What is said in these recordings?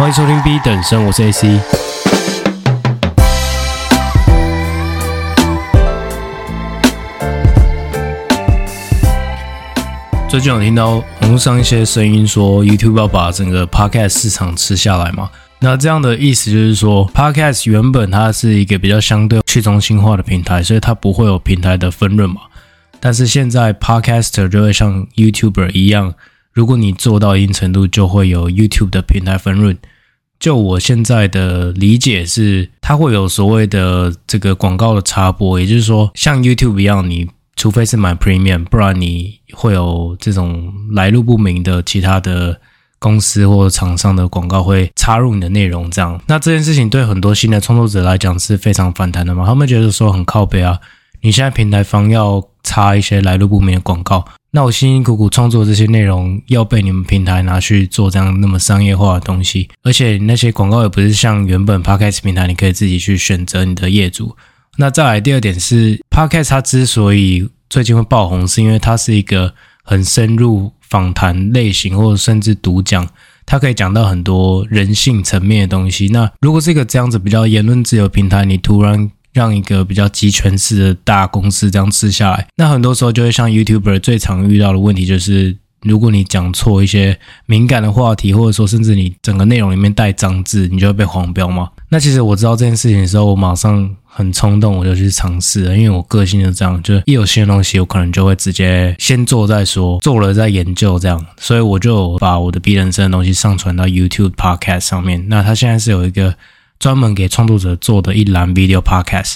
欢迎收听 B 等生，我是 AC。最近有听到网络上一些声音说，YouTube 要把整个 Podcast 市场吃下来嘛？那这样的意思就是说，Podcast 原本它是一个比较相对去中心化的平台，所以它不会有平台的分润嘛。但是现在 Podcaster 就会像 YouTuber 一样，如果你做到一定程度，就会有 YouTube 的平台分润。就我现在的理解是，它会有所谓的这个广告的插播，也就是说，像 YouTube 一样，你除非是买 Premium，不然你会有这种来路不明的其他的公司或者厂商的广告会插入你的内容。这样，那这件事情对很多新的创作者来讲是非常反弹的嘛？他们觉得说很靠北啊，你现在平台方要。插一些来路不明的广告，那我辛辛苦苦创作这些内容要被你们平台拿去做这样那么商业化的东西，而且那些广告也不是像原本 Podcast 平台你可以自己去选择你的业主。那再来第二点是 Podcast 它之所以最近会爆红，是因为它是一个很深入访谈类型，或者甚至独讲，它可以讲到很多人性层面的东西。那如果是一个这样子比较言论自由平台，你突然让一个比较集权式的大公司这样吃下来，那很多时候就会像 YouTuber 最常遇到的问题，就是如果你讲错一些敏感的话题，或者说甚至你整个内容里面带脏字，你就会被黄标嘛。那其实我知道这件事情的时候，我马上很冲动，我就去尝试了，因为我个性就这样，就一有新的东西，我可能就会直接先做再说，做了再研究这样。所以我就把我的 B 人生的东西上传到 YouTube Podcast 上面。那它现在是有一个。专门给创作者做的一栏 video podcast，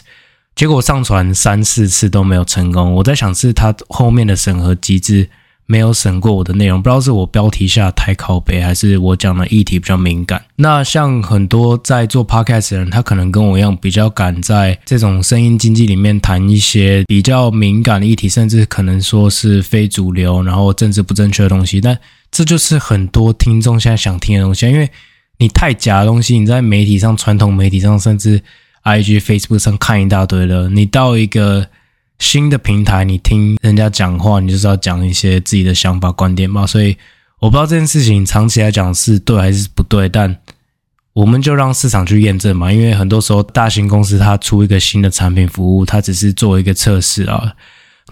结果上传三四次都没有成功。我在想是他后面的审核机制没有审过我的内容，不知道是我标题下太靠北，还是我讲的议题比较敏感。那像很多在做 podcast 的人，他可能跟我一样，比较敢在这种声音经济里面谈一些比较敏感的议题，甚至可能说是非主流，然后政治不正确的东西。但这就是很多听众现在想听的东西，因为。你太假的东西，你在媒体上、传统媒体上，甚至 IG、Facebook 上看一大堆了。你到一个新的平台，你听人家讲话，你就是要讲一些自己的想法、观点嘛。所以我不知道这件事情长期来讲是对还是不对，但我们就让市场去验证嘛。因为很多时候，大型公司它出一个新的产品服务，它只是做一个测试啊。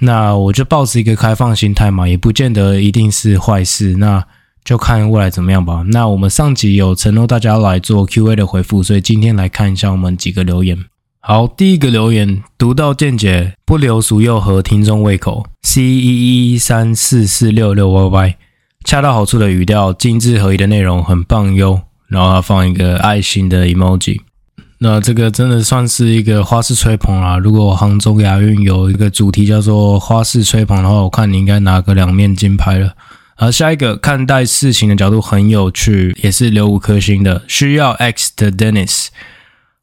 那我就抱持一个开放心态嘛，也不见得一定是坏事。那。就看未来怎么样吧。那我们上集有承诺大家来做 Q&A 的回复，所以今天来看一下我们几个留言。好，第一个留言独到见解，不留俗又合听众胃口。C 一一三四四六六 yy，恰到好处的语调，精致合宜的内容，很棒哟。然后他放一个爱心的 emoji。那这个真的算是一个花式吹捧啦。如果杭州亚运有一个主题叫做花式吹捧的话，我看你应该拿个两面金牌了。好，下一个看待事情的角度很有趣，也是留五颗星的。需要 X 的 Dennis，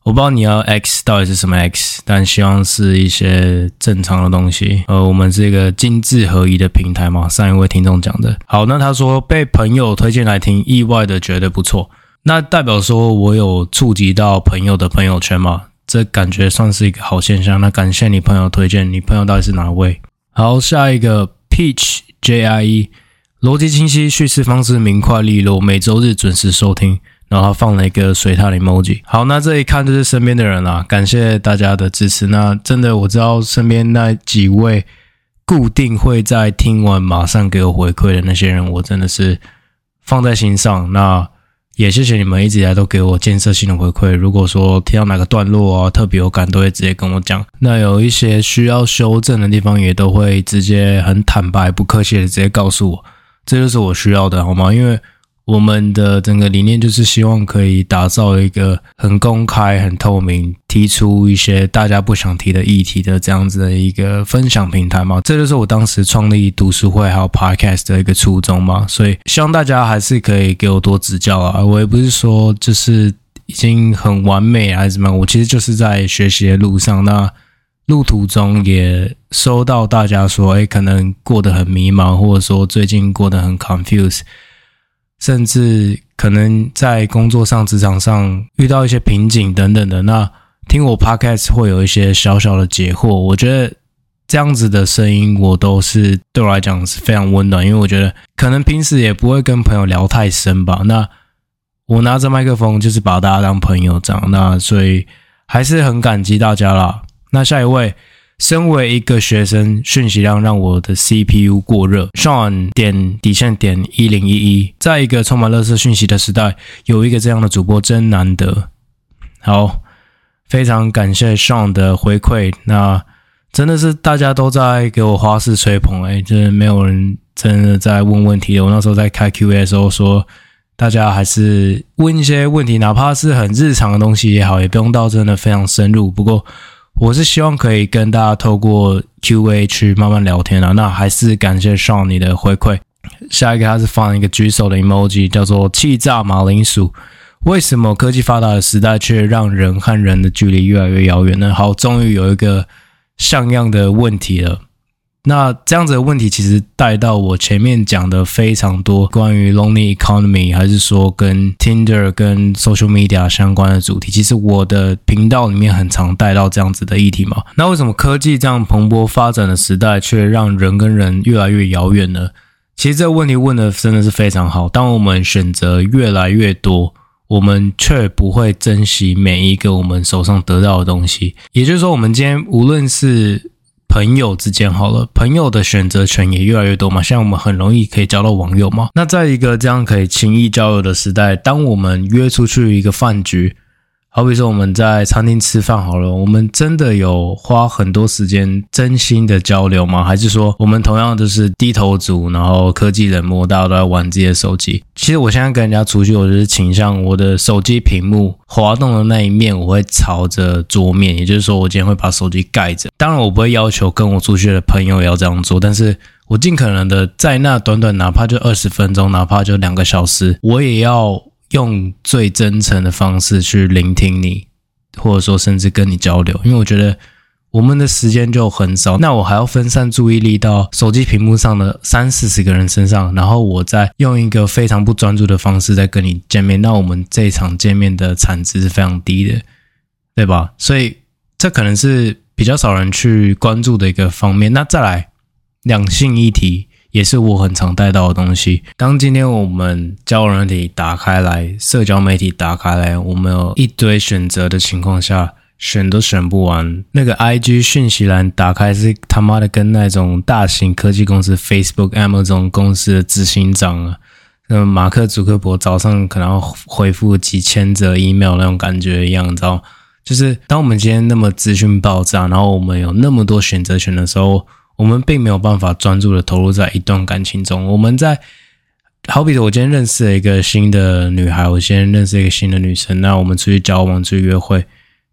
我不知道你要 X 到底是什么 X，但希望是一些正常的东西。呃，我们是一个精致合一的平台嘛。上一位听众讲的。好，那他说被朋友推荐来听，意外的觉得不错。那代表说我有触及到朋友的朋友圈嘛？这感觉算是一个好现象。那感谢你朋友推荐，你朋友到底是哪位？好，下一个 Peach J I E。逻辑清晰，叙事方式明快利落，每周日准时收听。然后他放了一个水獭的 emoji。好，那这一看就是身边的人啦，感谢大家的支持。那真的我知道身边那几位固定会在听完马上给我回馈的那些人，我真的是放在心上。那也谢谢你们一直以来都给我建设性的回馈。如果说听到哪个段落啊特别有感，都会直接跟我讲。那有一些需要修正的地方，也都会直接很坦白、不客气的直接告诉我。这就是我需要的，好吗？因为我们的整个理念就是希望可以打造一个很公开、很透明，提出一些大家不想提的议题的这样子的一个分享平台嘛。这就是我当时创立读书会还有 Podcast 的一个初衷嘛。所以希望大家还是可以给我多指教啊。我也不是说就是已经很完美还是怎么，我其实就是在学习的路上。那路途中也收到大家说，哎，可能过得很迷茫，或者说最近过得很 confuse，甚至可能在工作上、职场上遇到一些瓶颈等等的。那听我 podcast 会有一些小小的解惑，我觉得这样子的声音，我都是对我来讲是非常温暖，因为我觉得可能平时也不会跟朋友聊太深吧。那我拿着麦克风就是把大家当朋友这样，那所以还是很感激大家啦。那下一位，身为一个学生，讯息量让我的 CPU 过热。Sean 点底线点一零一一，在一个充满垃圾讯息的时代，有一个这样的主播真难得。好，非常感谢 Sean 的回馈。那真的是大家都在给我花式吹捧，哎，就是没有人真的在问问题。我那时候在开 Q&A 的时候说。大家还是问一些问题，哪怕是很日常的东西也好，也不用到真的非常深入。不过，我是希望可以跟大家透过 Q&A 去慢慢聊天啊。那还是感谢 Sean 你的回馈。下一个他是放一个举手的 emoji，叫做气炸马铃薯。为什么科技发达的时代却让人和人的距离越来越遥远呢？好，终于有一个像样的问题了。那这样子的问题，其实带到我前面讲的非常多关于 Lonely Economy，还是说跟 Tinder、跟 Social Media 相关的主题。其实我的频道里面很常带到这样子的议题嘛。那为什么科技这样蓬勃发展的时代，却让人跟人越来越遥远呢？其实这个问题问的真的是非常好。当我们选择越来越多，我们却不会珍惜每一个我们手上得到的东西。也就是说，我们今天无论是朋友之间好了，朋友的选择权也越来越多嘛。现在我们很容易可以交到网友嘛。那在一个这样可以轻易交友的时代，当我们约出去一个饭局。好比说我们在餐厅吃饭好了，我们真的有花很多时间真心的交流吗？还是说我们同样都是低头族，然后科技冷漠，大家都在玩自己的手机？其实我现在跟人家出去，我就是倾向我的手机屏幕滑动的那一面，我会朝着桌面，也就是说我今天会把手机盖着。当然我不会要求跟我出去的朋友也要这样做，但是我尽可能的在那短短哪怕就二十分钟，哪怕就两个小时，我也要。用最真诚的方式去聆听你，或者说甚至跟你交流，因为我觉得我们的时间就很少，那我还要分散注意力到手机屏幕上的三四十个人身上，然后我再用一个非常不专注的方式在跟你见面，那我们这一场见面的产值是非常低的，对吧？所以这可能是比较少人去关注的一个方面。那再来两性议题。也是我很常带到的东西。当今天我们交友软体打开来，社交媒体打开来，我们有一堆选择的情况下，选都选不完。那个 IG 讯息栏打开是他妈的跟那种大型科技公司 Facebook、Amazon 公司的执行长啊，那马克·祖克伯早上可能要回复几千则 email 那种感觉一样，你知道？就是当我们今天那么资讯爆炸，然后我们有那么多选择权的时候。我们并没有办法专注的投入在一段感情中。我们在，好比说，我今天认识了一个新的女孩，我今天认识一个新的女生，那我们出去交往、出去约会，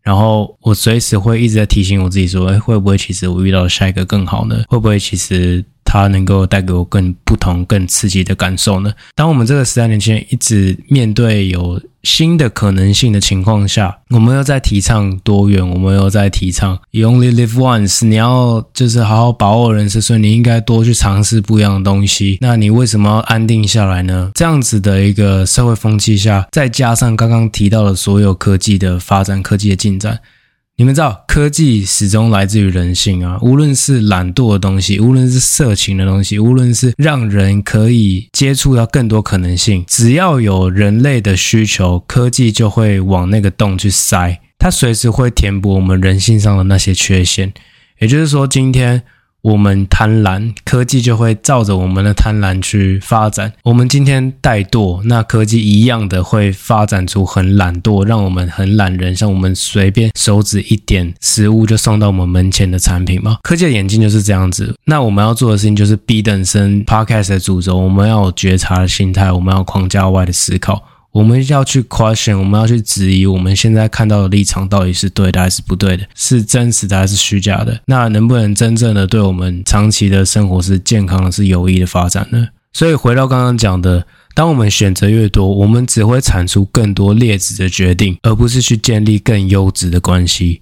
然后我随时会一直在提醒我自己说，哎，会不会其实我遇到下一个更好呢？会不会其实？它能够带给我更不同、更刺激的感受呢？当我们这个时代年轻人一直面对有新的可能性的情况下，我们又在提倡多元，我们又在提倡 “You only live once”，你要就是好好把握人生，所以你应该多去尝试不一样的东西。那你为什么要安定下来呢？这样子的一个社会风气下，再加上刚刚提到的所有科技的发展、科技的进展。你们知道，科技始终来自于人性啊！无论是懒惰的东西，无论是色情的东西，无论是让人可以接触到更多可能性，只要有人类的需求，科技就会往那个洞去塞，它随时会填补我们人性上的那些缺陷。也就是说，今天。我们贪婪，科技就会照着我们的贪婪去发展。我们今天怠惰，那科技一样的会发展出很懒惰，让我们很懒人，像我们随便手指一点，食物就送到我们门前的产品嘛。科技的演进就是这样子。那我们要做的事情就是 B 等生 Podcast 的主轴，我们要有觉察的心态，我们要框架外的思考。我们要去 question，我们要去质疑我们现在看到的立场到底是对的还是不对的，是真实的还是虚假的？那能不能真正的对我们长期的生活是健康的、是有益的发展呢？所以回到刚刚讲的，当我们选择越多，我们只会产出更多劣质的决定，而不是去建立更优质的关系。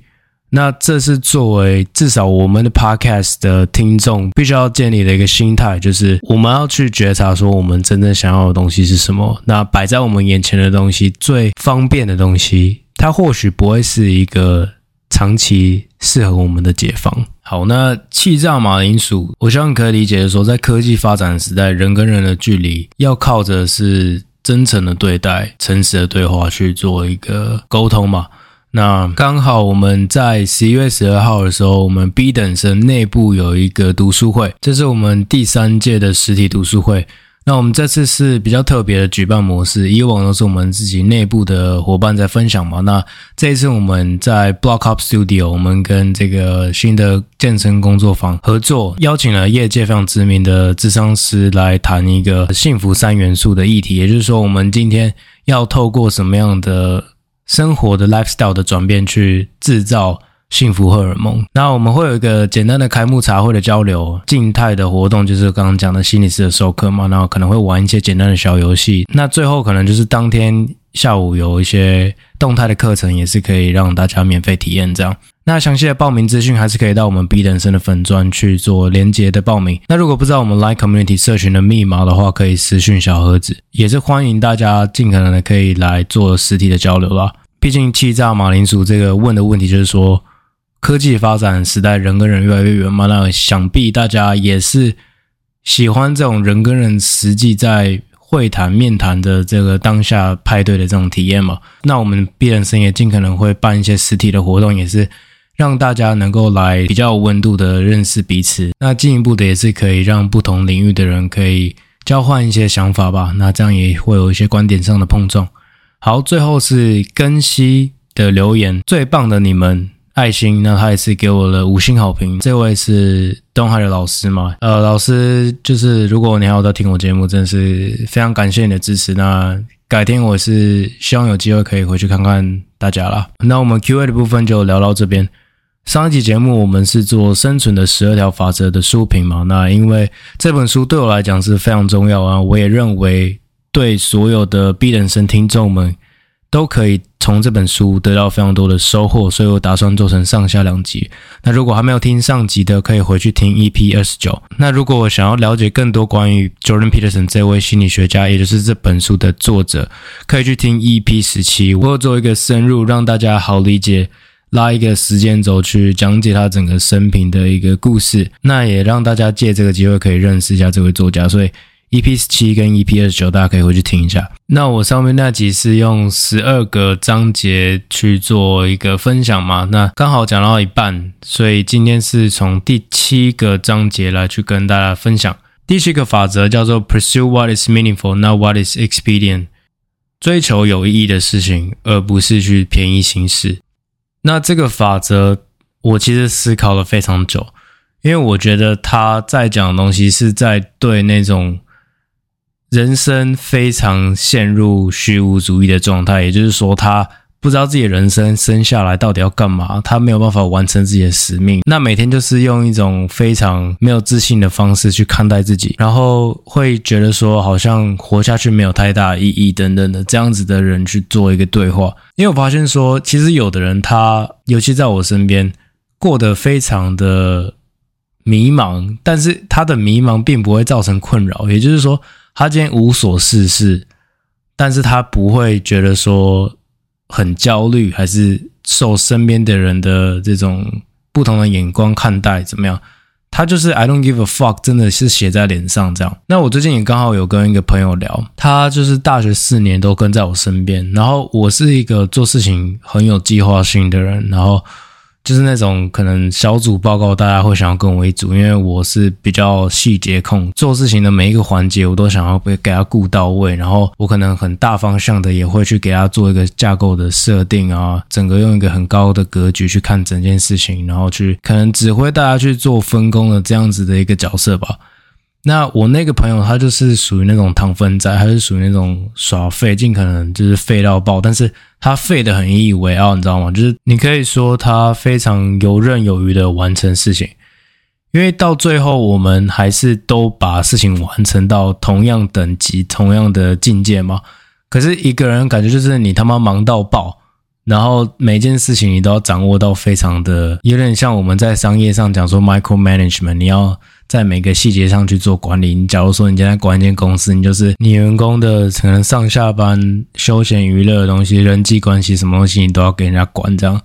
那这是作为至少我们的 podcast 的听众必须要建立的一个心态，就是我们要去觉察说我们真正想要的东西是什么。那摆在我们眼前的东西，最方便的东西，它或许不会是一个长期适合我们的解放。好，那气炸马铃薯，我希望可以理解的说，在科技发展的时代，人跟人的距离要靠着是真诚的对待、诚实的对话去做一个沟通嘛。那刚好我们在十一月十二号的时候，我们 B 等生内部有一个读书会，这是我们第三届的实体读书会。那我们这次是比较特别的举办模式，以往都是我们自己内部的伙伴在分享嘛。那这一次我们在 Block Up Studio，我们跟这个新的健身工作坊合作，邀请了业界非常知名的咨商师来谈一个幸福三元素的议题，也就是说，我们今天要透过什么样的生活的 lifestyle 的转变去制造。幸福荷尔蒙。那我们会有一个简单的开幕茶会的交流，静态的活动就是刚刚讲的心理师的授课嘛。然后可能会玩一些简单的小游戏。那最后可能就是当天下午有一些动态的课程，也是可以让大家免费体验这样。那详细的报名资讯还是可以到我们 B 等生的粉专去做连接的报名。那如果不知道我们 Line Community 社群的密码的话，可以私讯小盒子，也是欢迎大家尽可能的可以来做实体的交流啦。毕竟气炸马铃薯这个问的问题就是说。科技发展时代，人跟人越来越远嘛，那想必大家也是喜欢这种人跟人实际在会谈、面谈的这个当下派对的这种体验嘛。那我们 B 等生也尽可能会办一些实体的活动，也是让大家能够来比较有温度的认识彼此。那进一步的也是可以让不同领域的人可以交换一些想法吧。那这样也会有一些观点上的碰撞。好，最后是根西的留言，最棒的你们。爱心，那他也是给我了五星好评。这位是东海的老师嘛？呃，老师就是，如果你还有在听我节目，真的是非常感谢你的支持。那改天我是希望有机会可以回去看看大家啦。那我们 Q&A 的部分就聊到这边。上一集节目我们是做生存的十二条法则的书评嘛？那因为这本书对我来讲是非常重要啊，我也认为对所有的 B 等生听众们都可以。从这本书得到非常多的收获，所以我打算做成上下两集。那如果还没有听上集的，可以回去听 EP 二十九。那如果我想要了解更多关于 Jordan Peterson 这位心理学家，也就是这本书的作者，可以去听 EP 十七。我会做一个深入，让大家好理解，拉一个时间轴去讲解他整个生平的一个故事。那也让大家借这个机会可以认识一下这位作家。所以。EP 十七跟 EP 二十九，大家可以回去听一下。那我上面那集是用十二个章节去做一个分享嘛，那刚好讲到一半，所以今天是从第七个章节来去跟大家分享。第七个法则叫做 Pursue what is meaningful, not what is expedient，追求有意义的事情，而不是去便宜行事。那这个法则，我其实思考了非常久，因为我觉得他在讲的东西是在对那种。人生非常陷入虚无主义的状态，也就是说，他不知道自己的人生生下来到底要干嘛，他没有办法完成自己的使命。那每天就是用一种非常没有自信的方式去看待自己，然后会觉得说好像活下去没有太大意义等等的这样子的人去做一个对话。因为我发现说，其实有的人他，尤其在我身边，过得非常的迷茫，但是他的迷茫并不会造成困扰，也就是说。他今天无所事事，但是他不会觉得说很焦虑，还是受身边的人的这种不同的眼光看待怎么样？他就是 I don't give a fuck，真的是写在脸上这样。那我最近也刚好有跟一个朋友聊，他就是大学四年都跟在我身边，然后我是一个做事情很有计划性的人，然后。就是那种可能小组报告，大家会想要跟我一组，因为我是比较细节控，做事情的每一个环节我都想要被给他顾到位，然后我可能很大方向的也会去给他做一个架构的设定啊，整个用一个很高的格局去看整件事情，然后去可能指挥大家去做分工的这样子的一个角色吧。那我那个朋友，他就是属于那种糖分仔，他是属于那种耍废，尽可能就是废到爆，但是他废得很引以为傲，你知道吗？就是你可以说他非常游刃有余的完成事情，因为到最后我们还是都把事情完成到同样等级、同样的境界嘛。可是一个人感觉就是你他妈忙到爆，然后每件事情你都要掌握到非常的，有点像我们在商业上讲说 micro management，你要。在每个细节上去做管理。你假如说你现在管一间公司，你就是你员工的可能上下班、休闲娱乐的东西、人际关系什么东西，你都要给人家管这样。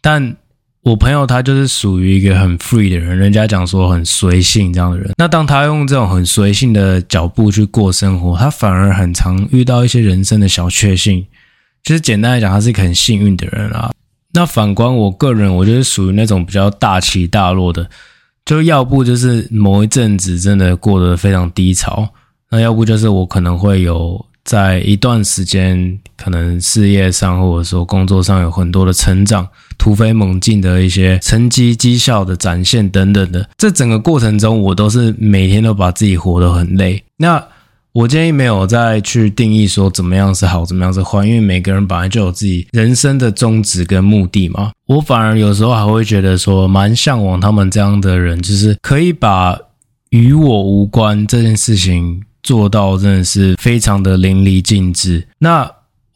但我朋友他就是属于一个很 free 的人，人家讲说很随性这样的人。那当他用这种很随性的脚步去过生活，他反而很常遇到一些人生的小确幸。就是简单来讲，他是一个很幸运的人啊。那反观我个人，我就是属于那种比较大起大落的，就要不就是某一阵子真的过得非常低潮，那要不就是我可能会有。在一段时间，可能事业上或者说工作上有很多的成长，突飞猛进的一些成绩、绩效的展现等等的。这整个过程中，我都是每天都把自己活得很累。那我建议没有再去定义说怎么样是好，怎么样是坏，因为每个人本来就有自己人生的宗旨跟目的嘛。我反而有时候还会觉得说，蛮向往他们这样的人，就是可以把与我无关这件事情。做到真的是非常的淋漓尽致。那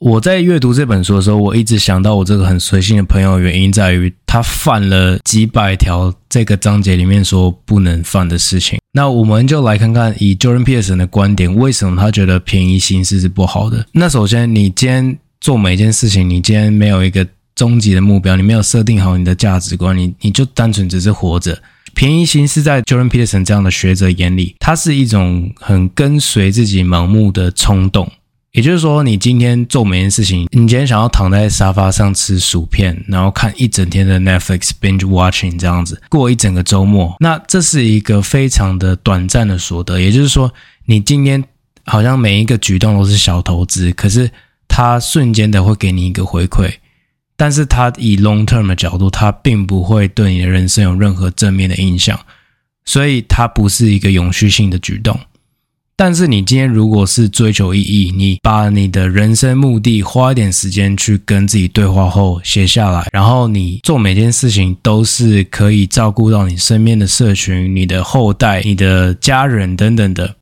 我在阅读这本书的时候，我一直想到我这个很随性的朋友，原因在于他犯了几百条这个章节里面说不能犯的事情。那我们就来看看，以 Jordan Peterson 的观点，为什么他觉得便宜行事是不好的？那首先，你今天做每一件事情，你今天没有一个终极的目标，你没有设定好你的价值观，你你就单纯只是活着。便宜行事在 Jordan Peterson 这样的学者眼里，它是一种很跟随自己盲目的冲动。也就是说，你今天做每件事情，你今天想要躺在沙发上吃薯片，然后看一整天的 Netflix binge watching 这样子过一整个周末，那这是一个非常的短暂的所得。也就是说，你今天好像每一个举动都是小投资，可是它瞬间的会给你一个回馈。但是他以 long term 的角度，他并不会对你的人生有任何正面的影响，所以它不是一个永续性的举动。但是你今天如果是追求意义，你把你的人生目的花一点时间去跟自己对话后写下来，然后你做每件事情都是可以照顾到你身边的社群、你的后代、你的家人等等的，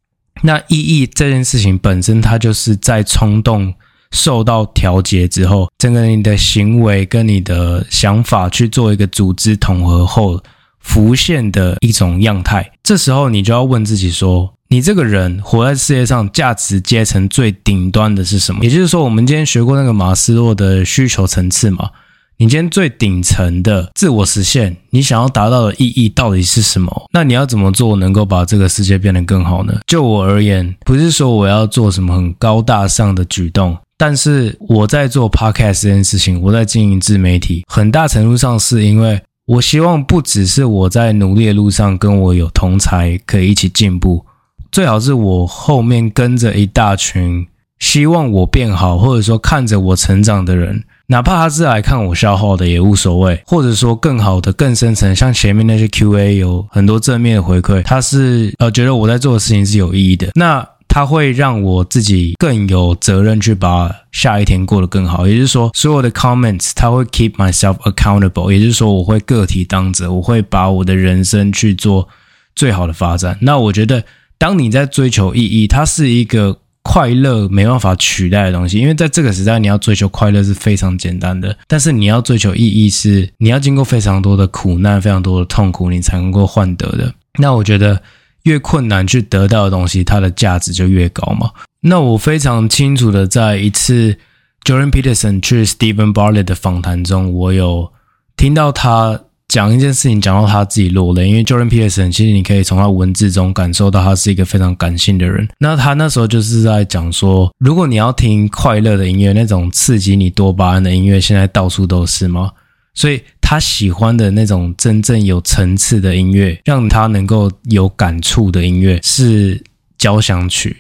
那意义这件事情本身，它就是在冲动。受到调节之后，整个你的行为跟你的想法去做一个组织统合后浮现的一种样态。这时候你就要问自己说：你这个人活在世界上价值阶层最顶端的是什么？也就是说，我们今天学过那个马斯洛的需求层次嘛？你今天最顶层的自我实现，你想要达到的意义到底是什么？那你要怎么做能够把这个世界变得更好呢？就我而言，不是说我要做什么很高大上的举动。但是我在做 podcast 这件事情，我在经营自媒体，很大程度上是因为我希望不只是我在努力的路上跟我有同才可以一起进步，最好是我后面跟着一大群希望我变好，或者说看着我成长的人，哪怕他是来看我消耗的也无所谓，或者说更好的、更深层，像前面那些 QA 有很多正面的回馈，他是呃觉得我在做的事情是有意义的，那。它会让我自己更有责任去把下一天过得更好，也就是说，所有的 comments 它会 keep myself accountable，也就是说，我会个体当责，我会把我的人生去做最好的发展。那我觉得，当你在追求意义，它是一个快乐没办法取代的东西，因为在这个时代，你要追求快乐是非常简单的，但是你要追求意义是你要经过非常多的苦难、非常多的痛苦，你才能够换得的。那我觉得。越困难去得到的东西，它的价值就越高嘛。那我非常清楚的，在一次 Jordan Peterson 去 Steven Bartlett 的访谈中，我有听到他讲一件事情，讲到他自己落泪。因为 Jordan Peterson 其实你可以从他文字中感受到他是一个非常感性的人。那他那时候就是在讲说，如果你要听快乐的音乐，那种刺激你多巴胺的音乐，现在到处都是吗？所以他喜欢的那种真正有层次的音乐，让他能够有感触的音乐是交响曲，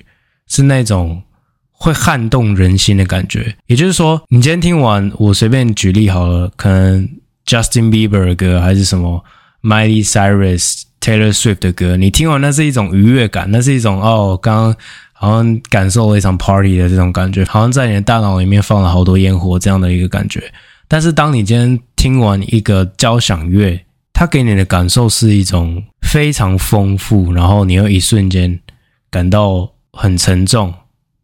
是那种会撼动人心的感觉。也就是说，你今天听完，我随便举例好了，可能 Justin Bieber 的歌，还是什么 Miley Cyrus、Taylor Swift 的歌，你听完那是一种愉悦感，那是一种哦，刚刚好像感受了一场 party 的这种感觉，好像在你的大脑里面放了好多烟火这样的一个感觉。但是当你今天听完一个交响乐，它给你的感受是一种非常丰富，然后你会一瞬间感到很沉重，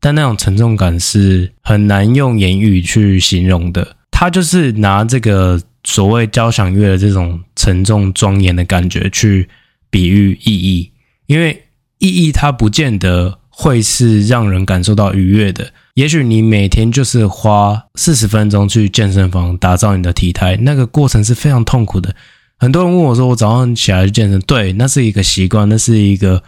但那种沉重感是很难用言语去形容的。它就是拿这个所谓交响乐的这种沉重庄严的感觉去比喻意义，因为意义它不见得会是让人感受到愉悦的。也许你每天就是花四十分钟去健身房打造你的体态，那个过程是非常痛苦的。很多人问我说：“我早上起来去健身，对，那是一个习惯，那是一个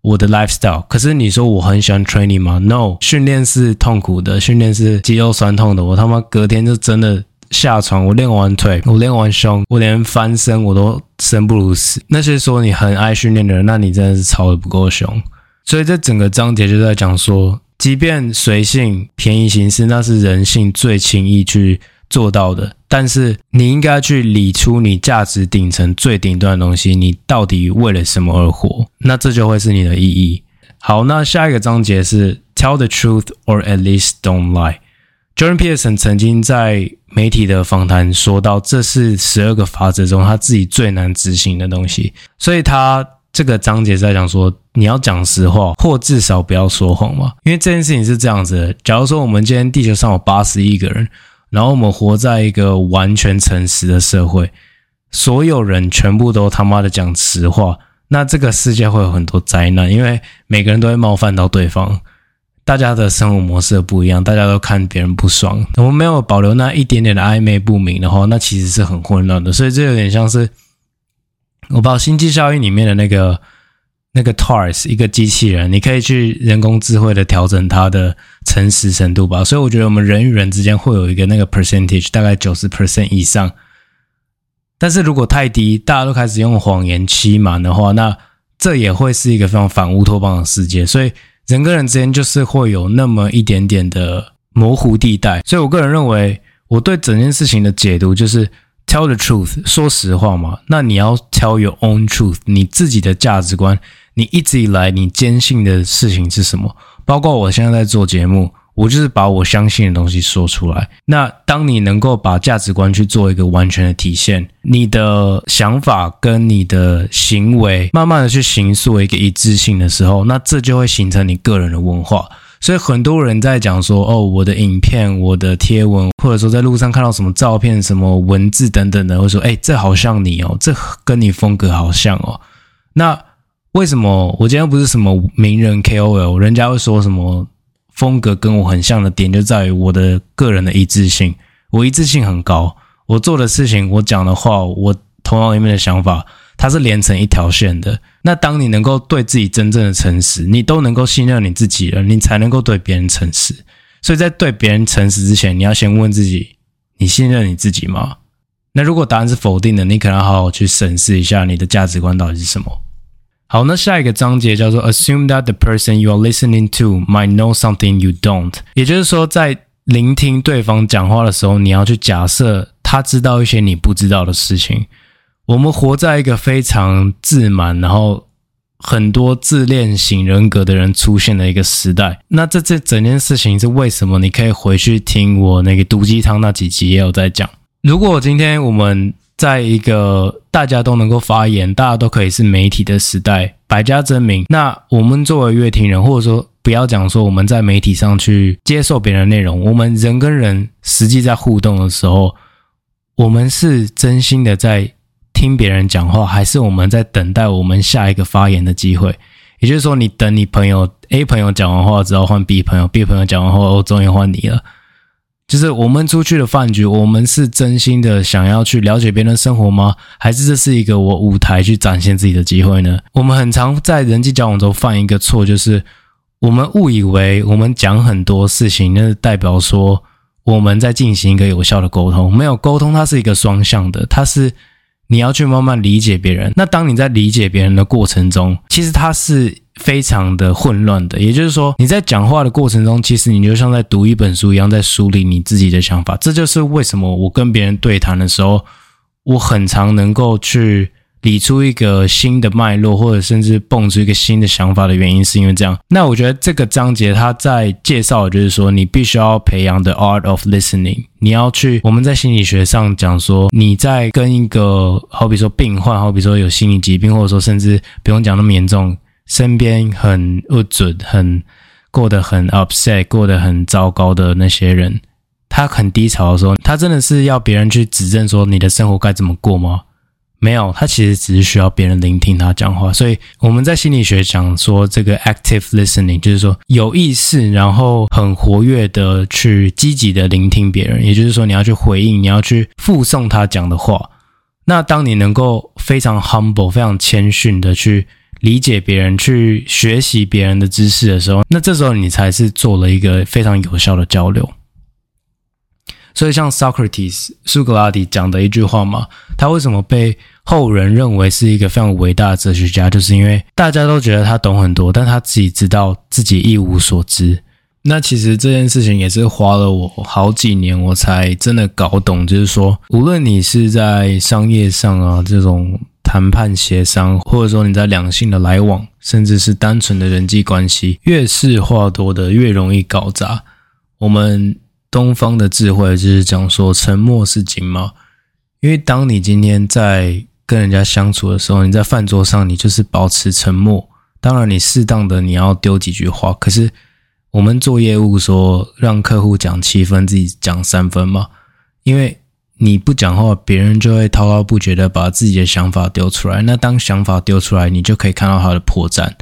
我的 lifestyle。可是你说我很喜欢 training 吗？No，训练是痛苦的，训练是肌肉酸痛的。我他妈隔天就真的下床，我练完腿，我练完胸，我连翻身我都生不如死。那些说你很爱训练的人，那你真的是操的不够凶。所以这整个章节就在讲说，即便随性、便宜行事，那是人性最轻易去做到的。但是你应该去理出你价值顶层最顶端的东西，你到底为了什么而活？那这就会是你的意义。好，那下一个章节是 Tell the truth or at least don't lie。Jordan Peterson 曾经在媒体的访谈说到，这是十二个法则中他自己最难执行的东西。所以他这个章节在讲说，你要讲实话，或至少不要说谎嘛。因为这件事情是这样子的：假如说我们今天地球上有八十亿个人。然后我们活在一个完全诚实的社会，所有人全部都他妈的讲实话，那这个世界会有很多灾难，因为每个人都会冒犯到对方，大家的生活模式不一样，大家都看别人不爽。我们没有保留那一点点的暧昧不明的话，那其实是很混乱的。所以这有点像是我把《星际效应》里面的那个。那个 TARS 一个机器人，你可以去人工智慧的调整它的诚实程度吧。所以我觉得我们人与人之间会有一个那个 percentage，大概九十 percent 以上。但是如果太低，大家都开始用谎言欺瞒的话，那这也会是一个非常反乌托邦的世界。所以人跟人之间就是会有那么一点点的模糊地带。所以我个人认为，我对整件事情的解读就是。Tell the truth，说实话嘛。那你要 tell your own truth，你自己的价值观，你一直以来你坚信的事情是什么？包括我现在在做节目，我就是把我相信的东西说出来。那当你能够把价值观去做一个完全的体现，你的想法跟你的行为慢慢的去形塑一个一致性的时候，那这就会形成你个人的文化。所以很多人在讲说，哦，我的影片、我的贴文，或者说在路上看到什么照片、什么文字等等的，会说，哎，这好像你哦，这跟你风格好像哦。那为什么我今天不是什么名人 KOL，人家会说什么风格跟我很像的点，就在于我的个人的一致性，我一致性很高，我做的事情、我讲的话、我头脑里面的想法。它是连成一条线的。那当你能够对自己真正的诚实，你都能够信任你自己了，你才能够对别人诚实。所以在对别人诚实之前，你要先问自己：你信任你自己吗？那如果答案是否定的，你可能要好好去审视一下你的价值观到底是什么。好，那下一个章节叫做 “Assume that the person you are listening to might know something you don't”，也就是说，在聆听对方讲话的时候，你要去假设他知道一些你不知道的事情。我们活在一个非常自满，然后很多自恋型人格的人出现的一个时代。那这这整件事情是为什么？你可以回去听我那个毒鸡汤那几集也有在讲。如果今天我们在一个大家都能够发言，大家都可以是媒体的时代，百家争鸣，那我们作为乐听人，或者说不要讲说我们在媒体上去接受别人内容，我们人跟人实际在互动的时候，我们是真心的在。听别人讲话，还是我们在等待我们下一个发言的机会？也就是说，你等你朋友 A 朋友讲完话之后，换 B 朋友，B 朋友讲完话，终于换你了。就是我们出去的饭局，我们是真心的想要去了解别人生活吗？还是这是一个我舞台去展现自己的机会呢？我们很常在人际交往中犯一个错，就是我们误以为我们讲很多事情，那是代表说我们在进行一个有效的沟通。没有沟通，它是一个双向的，它是。你要去慢慢理解别人。那当你在理解别人的过程中，其实他是非常的混乱的。也就是说，你在讲话的过程中，其实你就像在读一本书一样，在梳理你自己的想法。这就是为什么我跟别人对谈的时候，我很常能够去。理出一个新的脉络，或者甚至蹦出一个新的想法的原因，是因为这样。那我觉得这个章节他在介绍就是说，你必须要培养的 art of listening。你要去，我们在心理学上讲说，你在跟一个好比说病患，好比说有心理疾病，或者说甚至不用讲那么严重，身边很不准、很过得很 upset、过得很糟糕的那些人，他很低潮的时候，他真的是要别人去指正说你的生活该怎么过吗？没有，他其实只是需要别人聆听他讲话。所以我们在心理学讲说，这个 active listening 就是说有意识，然后很活跃的去积极的聆听别人。也就是说，你要去回应，你要去复诵他讲的话。那当你能够非常 humble、非常谦逊的去理解别人、去学习别人的知识的时候，那这时候你才是做了一个非常有效的交流。所以，像 Socrates 苏格拉底讲的一句话嘛，他为什么被后人认为是一个非常伟大的哲学家？就是因为大家都觉得他懂很多，但他自己知道自己一无所知。那其实这件事情也是花了我好几年，我才真的搞懂。就是说，无论你是在商业上啊，这种谈判协商，或者说你在两性的来往，甚至是单纯的人际关系，越是话多的，越容易搞砸。我们。东方的智慧就是讲说，沉默是金嘛。因为当你今天在跟人家相处的时候，你在饭桌上，你就是保持沉默。当然，你适当的你要丢几句话。可是我们做业务说，让客户讲七分，自己讲三分嘛。因为你不讲话，别人就会滔滔不绝的把自己的想法丢出来。那当想法丢出来，你就可以看到他的破绽。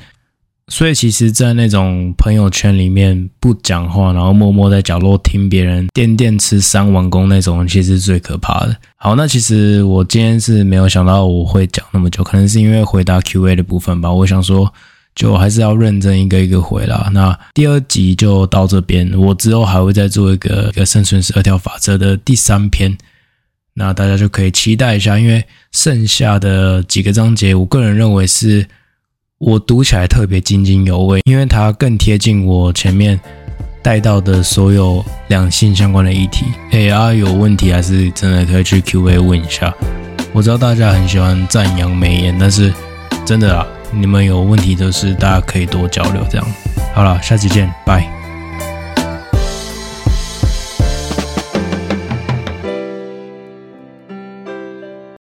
所以，其实，在那种朋友圈里面不讲话，然后默默在角落听别人垫垫吃三碗公那种，其实是最可怕的。好，那其实我今天是没有想到我会讲那么久，可能是因为回答 Q&A 的部分吧。我想说，就还是要认真一个一个回啦。那第二集就到这边，我之后还会再做一个一个生存十二条法则的第三篇，那大家就可以期待一下，因为剩下的几个章节，我个人认为是。我读起来特别津津有味，因为它更贴近我前面带到的所有两性相关的议题。哎啊，有问题还是真的可以去 Q&A 问一下。我知道大家很喜欢赞扬美颜，但是真的啊，你们有问题都是大家可以多交流这样。好了，下期见，拜。